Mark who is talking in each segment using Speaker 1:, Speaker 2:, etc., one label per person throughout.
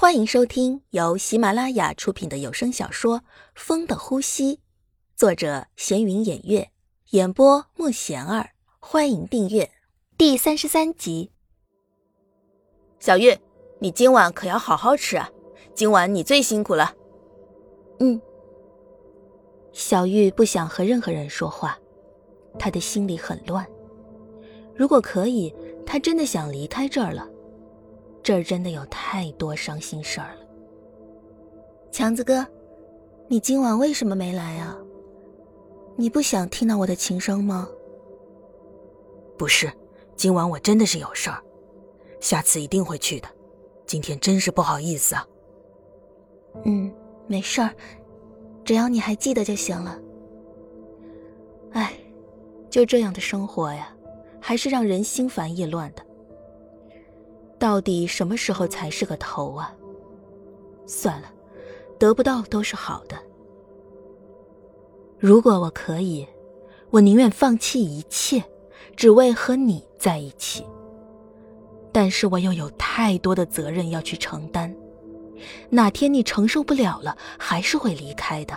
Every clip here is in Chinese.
Speaker 1: 欢迎收听由喜马拉雅出品的有声小说《风的呼吸》，作者闲云掩月，演播莫贤儿。欢迎订阅第三十三集。
Speaker 2: 小玉，你今晚可要好好吃啊！今晚你最辛苦了。
Speaker 1: 嗯。小玉不想和任何人说话，她的心里很乱。如果可以，她真的想离开这儿了。这儿真的有太多伤心事儿了，强子哥，你今晚为什么没来啊？你不想听到我的琴声吗？
Speaker 3: 不是，今晚我真的是有事儿，下次一定会去的。今天真是不好意思啊。
Speaker 1: 嗯，没事儿，只要你还记得就行了。哎，就这样的生活呀，还是让人心烦意乱的。到底什么时候才是个头啊？算了，得不到都是好的。如果我可以，我宁愿放弃一切，只为和你在一起。但是我又有太多的责任要去承担，哪天你承受不了了，还是会离开的。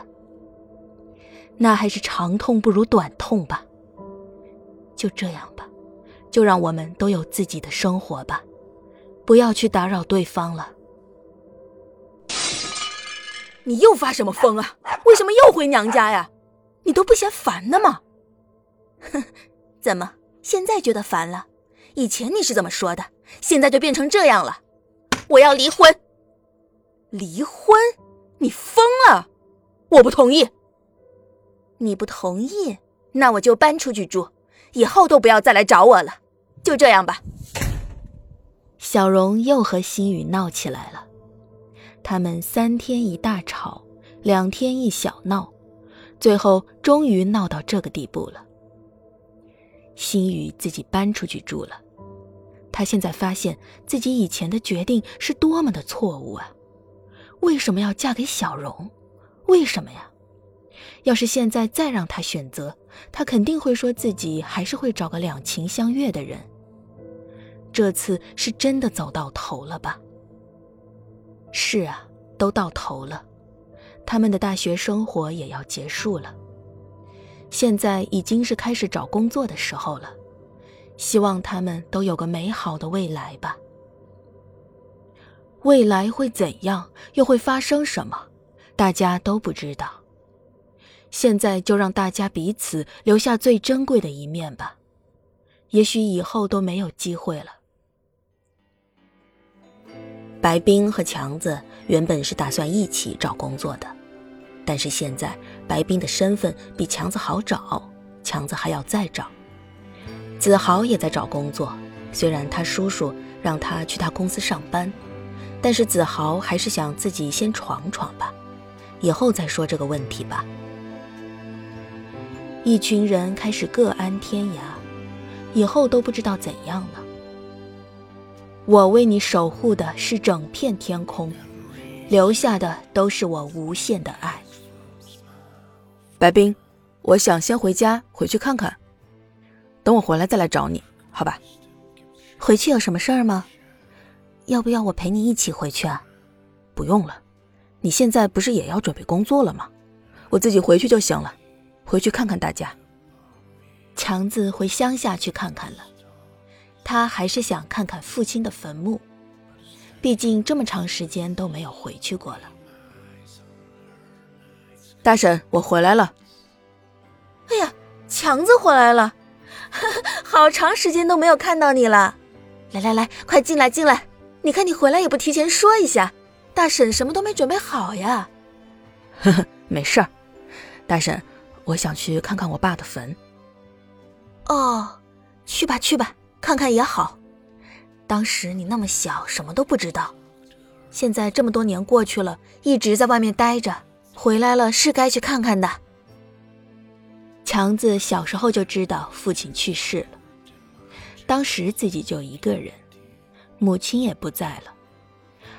Speaker 1: 那还是长痛不如短痛吧。就这样吧，就让我们都有自己的生活吧。不要去打扰对方了。
Speaker 2: 你又发什么疯啊？为什么又回娘家呀？你都不嫌烦的吗？
Speaker 1: 哼，怎么现在觉得烦了？以前你是怎么说的？现在就变成这样了？
Speaker 2: 我要离婚！离婚？你疯了！我不同意。
Speaker 1: 你不同意？那我就搬出去住，以后都不要再来找我了。就这样吧。小荣又和心雨闹起来了，他们三天一大吵，两天一小闹，最后终于闹到这个地步了。心雨自己搬出去住了，他现在发现自己以前的决定是多么的错误啊！为什么要嫁给小荣？为什么呀？要是现在再让他选择，他肯定会说自己还是会找个两情相悦的人。这次是真的走到头了吧？是啊，都到头了，他们的大学生活也要结束了。现在已经是开始找工作的时候了，希望他们都有个美好的未来吧。未来会怎样，又会发生什么，大家都不知道。现在就让大家彼此留下最珍贵的一面吧，也许以后都没有机会了。白冰和强子原本是打算一起找工作的，但是现在白冰的身份比强子好找，强子还要再找。子豪也在找工作，虽然他叔叔让他去他公司上班，但是子豪还是想自己先闯闯吧，以后再说这个问题吧。一群人开始各安天涯，以后都不知道怎样了。我为你守护的是整片天空，留下的都是我无限的爱。
Speaker 2: 白冰，我想先回家，回去看看，等我回来再来找你，好吧？
Speaker 1: 回去有什么事儿吗？要不要我陪你一起回去啊？
Speaker 2: 不用了，你现在不是也要准备工作了吗？我自己回去就行了，回去看看大家。
Speaker 1: 强子回乡下去看看了。他还是想看看父亲的坟墓，毕竟这么长时间都没有回去过了。
Speaker 2: 大婶，我回来了。
Speaker 1: 哎呀，强子回来了，好长时间都没有看到你了。来来来，快进来进来！你看你回来也不提前说一下，大婶什么都没准备好呀。
Speaker 2: 呵呵，没事儿。大婶，我想去看看我爸的坟。
Speaker 1: 哦，去吧去吧。看看也好，当时你那么小，什么都不知道。现在这么多年过去了，一直在外面待着，回来了是该去看看的。强子小时候就知道父亲去世了，当时自己就一个人，母亲也不在了，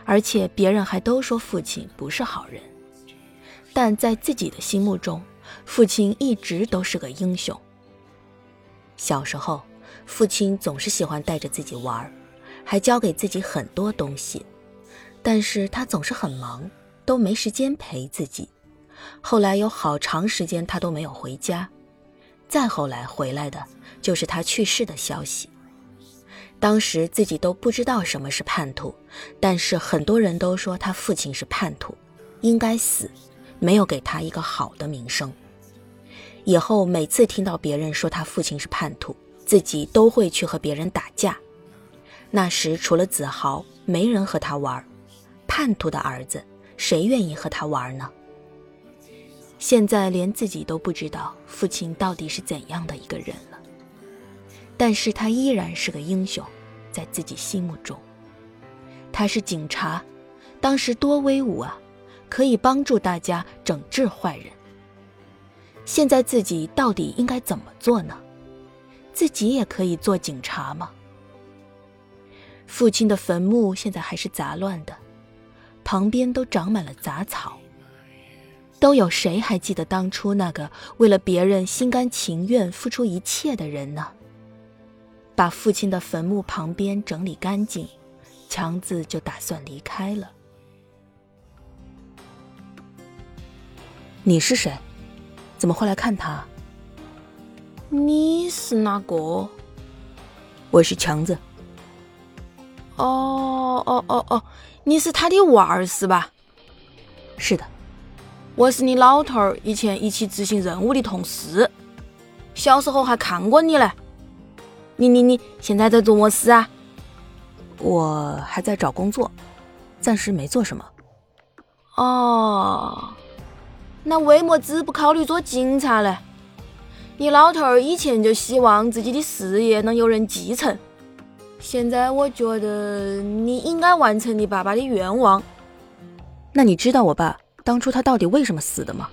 Speaker 1: 而且别人还都说父亲不是好人，但在自己的心目中，父亲一直都是个英雄。小时候。父亲总是喜欢带着自己玩，还教给自己很多东西，但是他总是很忙，都没时间陪自己。后来有好长时间他都没有回家，再后来回来的就是他去世的消息。当时自己都不知道什么是叛徒，但是很多人都说他父亲是叛徒，应该死，没有给他一个好的名声。以后每次听到别人说他父亲是叛徒，自己都会去和别人打架。那时除了子豪，没人和他玩。叛徒的儿子，谁愿意和他玩呢？现在连自己都不知道父亲到底是怎样的一个人了。但是他依然是个英雄，在自己心目中。他是警察，当时多威武啊，可以帮助大家整治坏人。现在自己到底应该怎么做呢？自己也可以做警察吗？父亲的坟墓现在还是杂乱的。旁边都长满了杂草。都有谁还记得当初那个为了别人心甘情愿付出一切的人呢？把父亲的坟墓旁边整理干净，强子就打算离开了。
Speaker 2: 你是谁？怎么会来看他？
Speaker 3: 你是哪个？
Speaker 2: 我是强子。
Speaker 3: 哦哦哦哦。你是他的娃儿是吧？
Speaker 2: 是的，
Speaker 3: 我是你老头儿以前一起执行任务的同事，小时候还看过你嘞。你你你现在在做么事啊？
Speaker 2: 我还在找工作，暂时没做什么。
Speaker 3: 哦，那为么子不考虑做警察嘞？你老头儿以前就希望自己的事业能有人继承。现在我觉得你应该完成你爸爸的愿望。
Speaker 2: 那你知道我爸当初他到底为什么死的吗？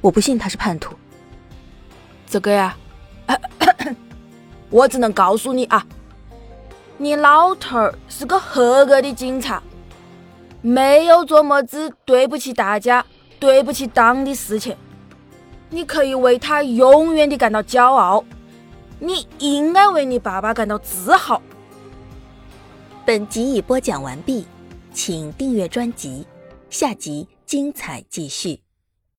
Speaker 2: 我不信他是叛徒。
Speaker 3: 这个呀，我只能告诉你啊，你老头儿是个合格的警察，没有做么子对不起大家、对不起党的事情。你可以为他永远的感到骄傲，你应该为你爸爸感到自豪。
Speaker 1: 本集已播讲完毕，请订阅专辑，下集精彩继续。